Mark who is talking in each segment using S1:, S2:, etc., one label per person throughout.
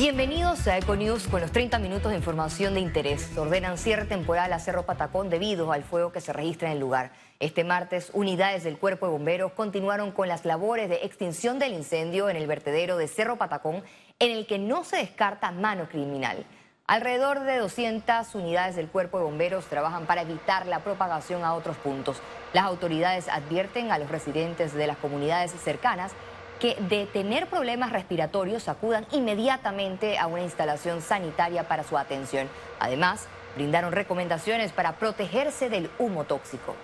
S1: Bienvenidos a Econews con los 30 minutos de información de interés. Ordenan cierre temporal a Cerro Patacón debido al fuego que se registra en el lugar. Este martes, unidades del Cuerpo de Bomberos continuaron con las labores de extinción del incendio en el vertedero de Cerro Patacón, en el que no se descarta mano criminal. Alrededor de 200 unidades del Cuerpo de Bomberos trabajan para evitar la propagación a otros puntos. Las autoridades advierten a los residentes de las comunidades cercanas que de tener problemas respiratorios acudan inmediatamente a una instalación sanitaria para su atención. Además, brindaron recomendaciones para protegerse del humo tóxico.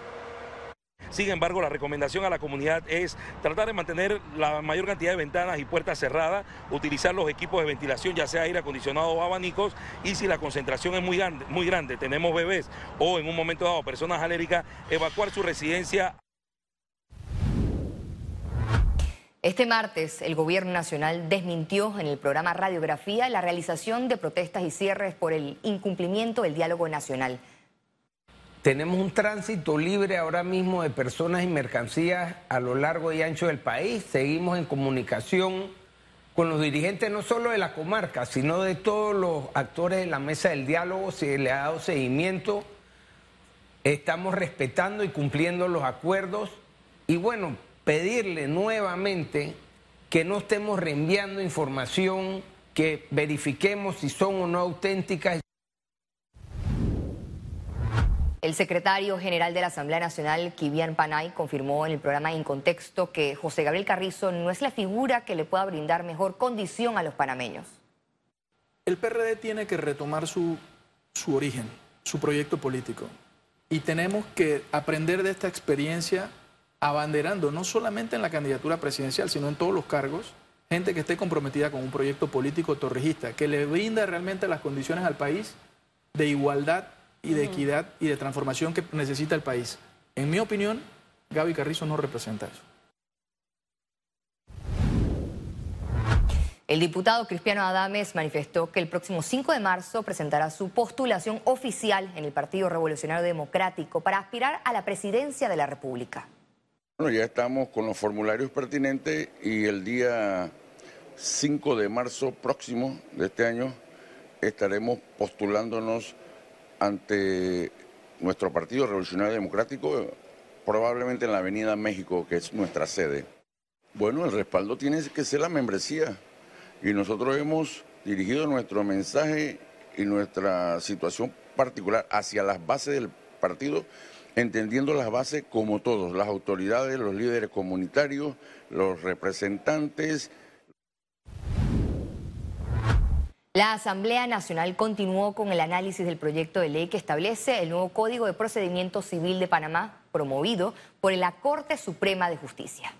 S2: Sin embargo, la recomendación a la comunidad es tratar de mantener la mayor cantidad de ventanas y puertas cerradas, utilizar los equipos de ventilación, ya sea aire acondicionado o abanicos, y si la concentración es muy grande, muy grande tenemos bebés o en un momento dado personas alérgicas, evacuar su residencia
S1: Este martes, el Gobierno Nacional desmintió en el programa Radiografía la realización de protestas y cierres por el incumplimiento del diálogo nacional.
S3: Tenemos un tránsito libre ahora mismo de personas y mercancías a lo largo y ancho del país. Seguimos en comunicación con los dirigentes no solo de la comarca, sino de todos los actores de la mesa del diálogo. Se le ha dado seguimiento. Estamos respetando y cumpliendo los acuerdos. Y bueno, pedirle nuevamente que no estemos reenviando información, que verifiquemos si son o no auténticas.
S1: El secretario general de la Asamblea Nacional, Kivian Panay, confirmó en el programa En Contexto que José Gabriel Carrizo no es la figura que le pueda brindar mejor condición a los panameños.
S4: El PRD tiene que retomar su, su origen, su proyecto político. Y tenemos que aprender de esta experiencia abanderando no solamente en la candidatura presidencial, sino en todos los cargos, gente que esté comprometida con un proyecto político torrijista, que le brinda realmente las condiciones al país de igualdad y de equidad y de transformación que necesita el país. En mi opinión, Gaby Carrizo no representa eso.
S1: El diputado Cristiano Adames manifestó que el próximo 5 de marzo presentará su postulación oficial en el Partido Revolucionario Democrático para aspirar a la presidencia de la República.
S5: Bueno, ya estamos con los formularios pertinentes y el día 5 de marzo próximo de este año estaremos postulándonos ante nuestro Partido Revolucionario Democrático, probablemente en la Avenida México, que es nuestra sede. Bueno, el respaldo tiene que ser la membresía y nosotros hemos dirigido nuestro mensaje y nuestra situación particular hacia las bases del partido entendiendo las bases como todos, las autoridades, los líderes comunitarios, los representantes.
S1: La Asamblea Nacional continuó con el análisis del proyecto de ley que establece el nuevo Código de Procedimiento Civil de Panamá, promovido por la Corte Suprema de Justicia.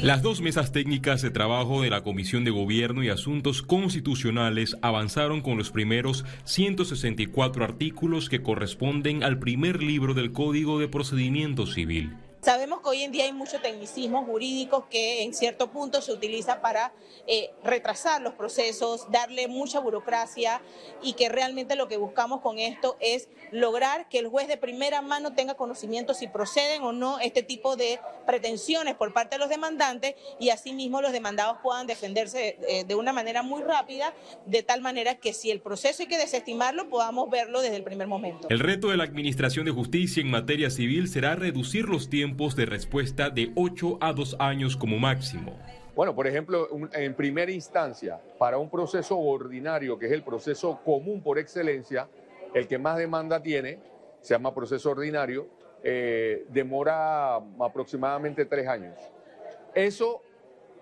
S6: Las dos mesas técnicas de trabajo de la Comisión de Gobierno y Asuntos Constitucionales avanzaron con los primeros 164 artículos que corresponden al primer libro del Código de Procedimiento Civil.
S7: Sabemos que hoy en día hay mucho tecnicismo jurídico que en cierto punto se utiliza para eh, retrasar los procesos, darle mucha burocracia y que realmente lo que buscamos con esto es lograr que el juez de primera mano tenga conocimiento si proceden o no este tipo de pretensiones por parte de los demandantes y asimismo los demandados puedan defenderse eh, de una manera muy rápida, de tal manera que si el proceso hay que desestimarlo, podamos verlo desde el primer momento.
S6: El reto de la Administración de Justicia en materia civil será reducir los tiempos de respuesta de 8 a 2 años como máximo.
S8: Bueno, por ejemplo, en primera instancia, para un proceso ordinario, que es el proceso común por excelencia, el que más demanda tiene, se llama proceso ordinario, eh, demora aproximadamente tres años. Eso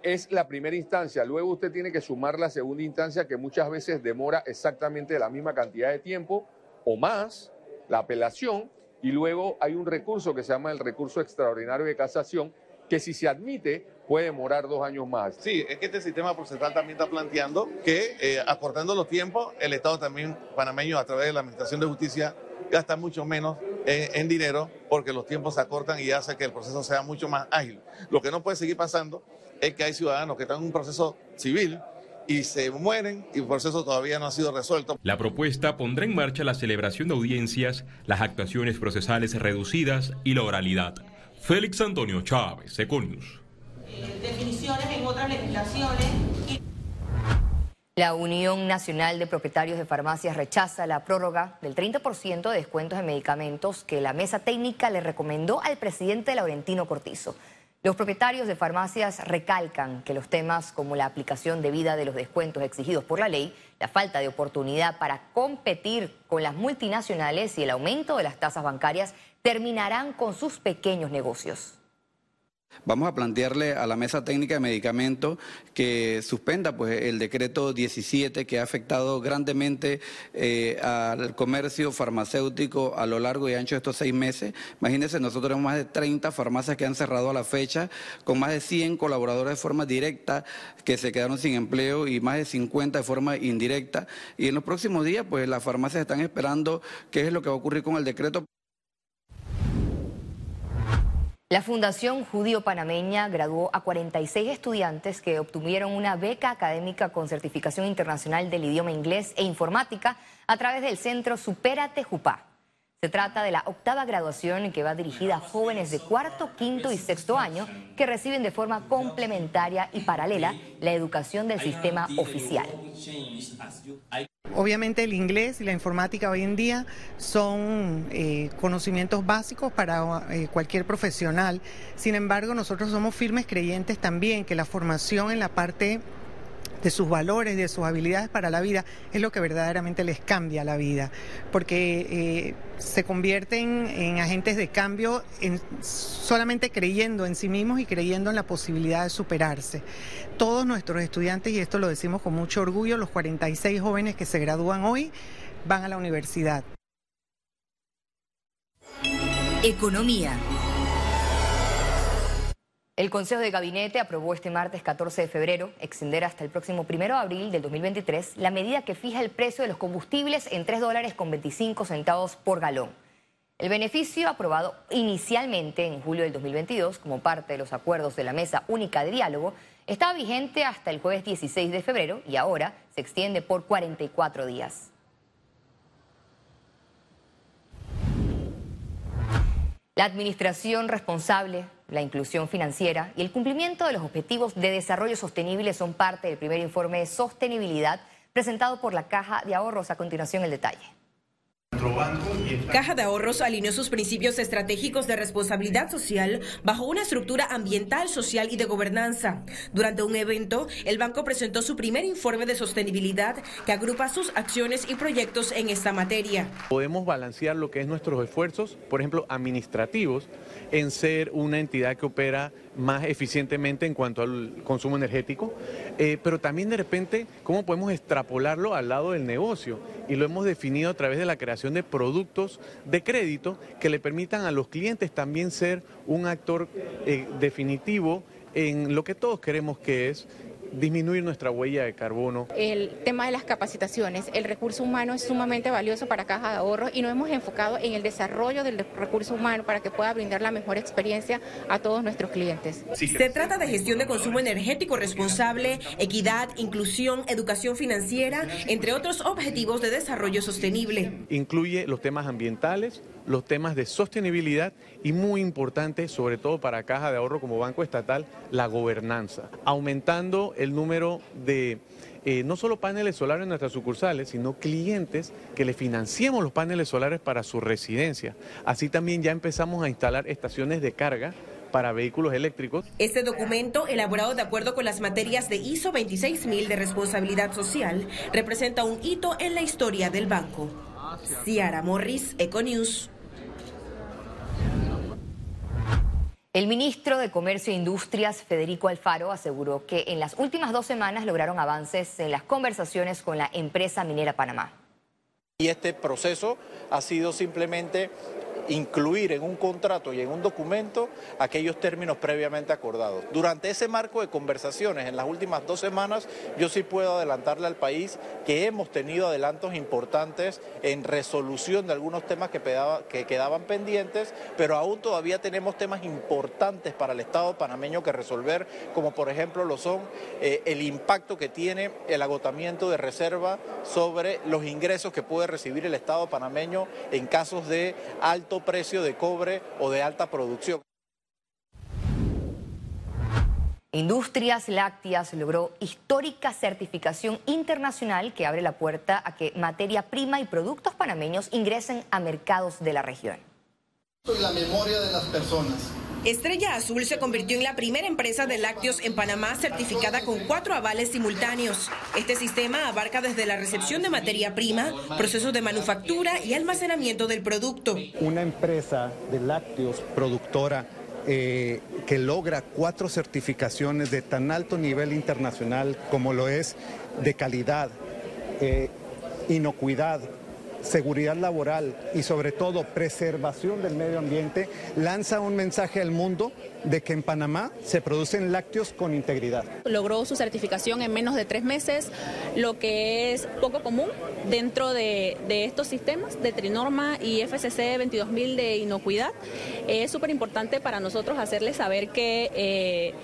S8: es la primera instancia. Luego usted tiene que sumar la segunda instancia, que muchas veces demora exactamente la misma cantidad de tiempo o más, la apelación, y luego hay un recurso que se llama el recurso extraordinario de casación, que si se admite puede demorar dos años más.
S9: Sí, es que este sistema procesal también está planteando que eh, acortando los tiempos, el Estado también panameño a través de la Administración de Justicia gasta mucho menos en, en, dinero porque los tiempos se acortan y hace que el proceso sea mucho más ágil. Lo que no puede seguir pasando es que hay ciudadanos que están en un proceso civil y se mueren y el proceso todavía no ha sido resuelto.
S6: La propuesta pondrá en marcha la celebración de audiencias, las actuaciones procesales reducidas y la oralidad. Félix Antonio Chávez, Econius.
S7: Definiciones en otras legislaciones.
S1: La Unión Nacional de Propietarios de Farmacias rechaza la prórroga del 30% de descuentos en medicamentos que la mesa técnica le recomendó al presidente Laurentino Cortizo. Los propietarios de farmacias recalcan que los temas como la aplicación debida de los descuentos exigidos por la ley, la falta de oportunidad para competir con las multinacionales y el aumento de las tasas bancarias terminarán con sus pequeños negocios.
S10: Vamos a plantearle a la mesa técnica de medicamentos que suspenda pues, el decreto 17 que ha afectado grandemente eh, al comercio farmacéutico a lo largo y ancho de estos seis meses. Imagínense, nosotros tenemos más de 30 farmacias que han cerrado a la fecha, con más de 100 colaboradores de forma directa que se quedaron sin empleo y más de 50 de forma indirecta. Y en los próximos días, pues las farmacias están esperando qué es lo que va a ocurrir con el decreto.
S1: La Fundación Judío Panameña graduó a 46 estudiantes que obtuvieron una beca académica con certificación internacional del idioma inglés e informática a través del centro Supérate Jupá. Se trata de la octava graduación que va dirigida a jóvenes de cuarto, quinto y sexto año que reciben de forma complementaria y paralela la educación del sistema oficial.
S11: Obviamente el inglés y la informática hoy en día son eh, conocimientos básicos para eh, cualquier profesional. Sin embargo, nosotros somos firmes creyentes también que la formación en la parte de sus valores, de sus habilidades para la vida, es lo que verdaderamente les cambia la vida, porque eh, se convierten en agentes de cambio solamente creyendo en sí mismos y creyendo en la posibilidad de superarse. Todos nuestros estudiantes, y esto lo decimos con mucho orgullo, los 46 jóvenes que se gradúan hoy, van a la universidad.
S1: Economía. El Consejo de Gabinete aprobó este martes 14 de febrero extender hasta el próximo 1 de abril del 2023 la medida que fija el precio de los combustibles en 3 dólares con 25 centavos por galón. El beneficio aprobado inicialmente en julio del 2022 como parte de los acuerdos de la Mesa Única de Diálogo estaba vigente hasta el jueves 16 de febrero y ahora se extiende por 44 días. La administración responsable la inclusión financiera y el cumplimiento de los objetivos de desarrollo sostenible son parte del primer informe de sostenibilidad presentado por la Caja de Ahorros. A continuación, el detalle.
S12: Caja de Ahorros alineó sus principios estratégicos de responsabilidad social bajo una estructura ambiental, social y de gobernanza. Durante un evento, el banco presentó su primer informe de sostenibilidad que agrupa sus acciones y proyectos en esta materia.
S13: Podemos balancear lo que es nuestros esfuerzos, por ejemplo, administrativos, en ser una entidad que opera más eficientemente en cuanto al consumo energético, eh, pero también de repente cómo podemos extrapolarlo al lado del negocio. Y lo hemos definido a través de la creación de productos de crédito que le permitan a los clientes también ser un actor eh, definitivo en lo que todos queremos que es disminuir nuestra huella de carbono.
S14: El tema de las capacitaciones, el recurso humano es sumamente valioso para Caja de Ahorros y nos hemos enfocado en el desarrollo del recurso humano para que pueda brindar la mejor experiencia a todos nuestros clientes.
S12: Se trata de gestión de consumo energético responsable, equidad, inclusión, educación financiera, entre otros objetivos de desarrollo sostenible.
S13: Incluye los temas ambientales, los temas de sostenibilidad y muy importante, sobre todo para Caja de Ahorro como Banco Estatal, la gobernanza, aumentando el número de eh, no solo paneles solares en nuestras sucursales, sino clientes que le financiemos los paneles solares para su residencia. Así también ya empezamos a instalar estaciones de carga para vehículos eléctricos.
S12: Este documento, elaborado de acuerdo con las materias de ISO 26000 de responsabilidad social, representa un hito en la historia del banco. Ciara Morris, Econews.
S1: El ministro de Comercio e Industrias, Federico Alfaro, aseguró que en las últimas dos semanas lograron avances en las conversaciones con la empresa minera Panamá.
S15: Y este proceso ha sido simplemente incluir en un contrato y en un documento aquellos términos previamente acordados. Durante ese marco de conversaciones en las últimas dos semanas, yo sí puedo adelantarle al país que hemos tenido adelantos importantes en resolución de algunos temas que, que quedaban pendientes, pero aún todavía tenemos temas importantes para el Estado panameño que resolver, como por ejemplo lo son eh, el impacto que tiene el agotamiento de reserva sobre los ingresos que puede recibir el Estado panameño en casos de alto precio de cobre o de alta producción.
S1: Industrias Lácteas logró histórica certificación internacional que abre la puerta a que materia prima y productos panameños ingresen a mercados de la región.
S16: la memoria de las personas.
S12: Estrella Azul se convirtió en la primera empresa de lácteos en Panamá certificada con cuatro avales simultáneos. Este sistema abarca desde la recepción de materia prima, procesos de manufactura y almacenamiento del producto.
S17: Una empresa de lácteos productora eh, que logra cuatro certificaciones de tan alto nivel internacional como lo es de calidad, eh, inocuidad, seguridad laboral y sobre todo preservación del medio ambiente, lanza un mensaje al mundo de que en Panamá se producen lácteos con integridad.
S18: Logró su certificación en menos de tres meses, lo que es poco común dentro de, estos sistemas de Trinorma y FCC 22000 de inocuidad. Es súper importante para nosotros hacerles saber que, eh,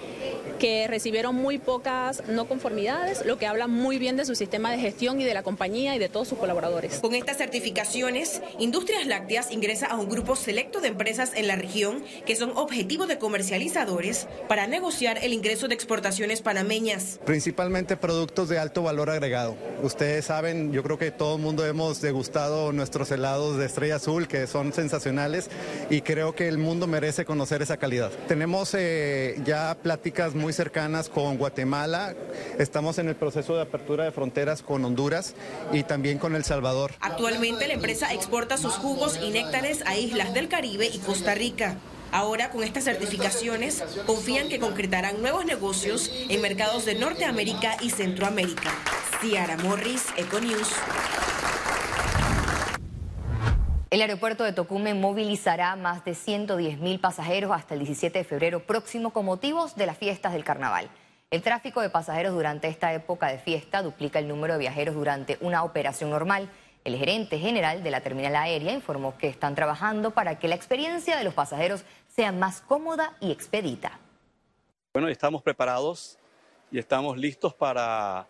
S18: que recibieron muy pocas no conformidades, lo que habla muy bien de su sistema de gestión y de la compañía y de todos sus colaboradores.
S12: Con estas certificaciones, Industrias Lácteas ingresa a un grupo selecto de empresas en la región que son objetivo de comercio comercializadores para negociar el ingreso de exportaciones panameñas.
S17: Principalmente productos de alto valor agregado. Ustedes saben, yo creo que todo el mundo hemos degustado nuestros helados de estrella azul, que son sensacionales, y creo que el mundo merece conocer esa calidad. Tenemos eh, ya pláticas muy cercanas con Guatemala, estamos en el proceso de apertura de fronteras con Honduras y también con El Salvador.
S12: Actualmente la empresa exporta sus jugos y néctares a islas del Caribe y Costa Rica. Ahora, con estas certificaciones, confían que concretarán nuevos negocios en mercados de Norteamérica y Centroamérica. Ciara Morris, Econews.
S1: El aeropuerto de Tocumen movilizará más de 110 mil pasajeros hasta el 17 de febrero próximo con motivos de las fiestas del carnaval. El tráfico de pasajeros durante esta época de fiesta duplica el número de viajeros durante una operación normal. El gerente general de la terminal aérea informó que están trabajando para que la experiencia de los pasajeros sea más cómoda y expedita.
S19: Bueno, estamos preparados y estamos listos para,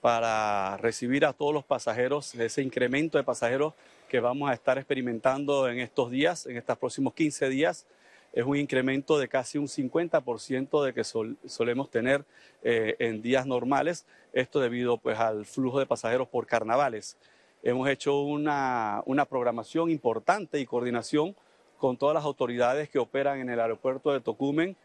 S19: para recibir a todos los pasajeros, ese incremento de pasajeros que vamos a estar experimentando en estos días, en estos próximos 15 días. Es un incremento de casi un 50% de que solemos tener eh, en días normales, esto debido pues, al flujo de pasajeros por carnavales hemos hecho una, una programación importante y coordinación con todas las autoridades que operan en el aeropuerto de Tocumen.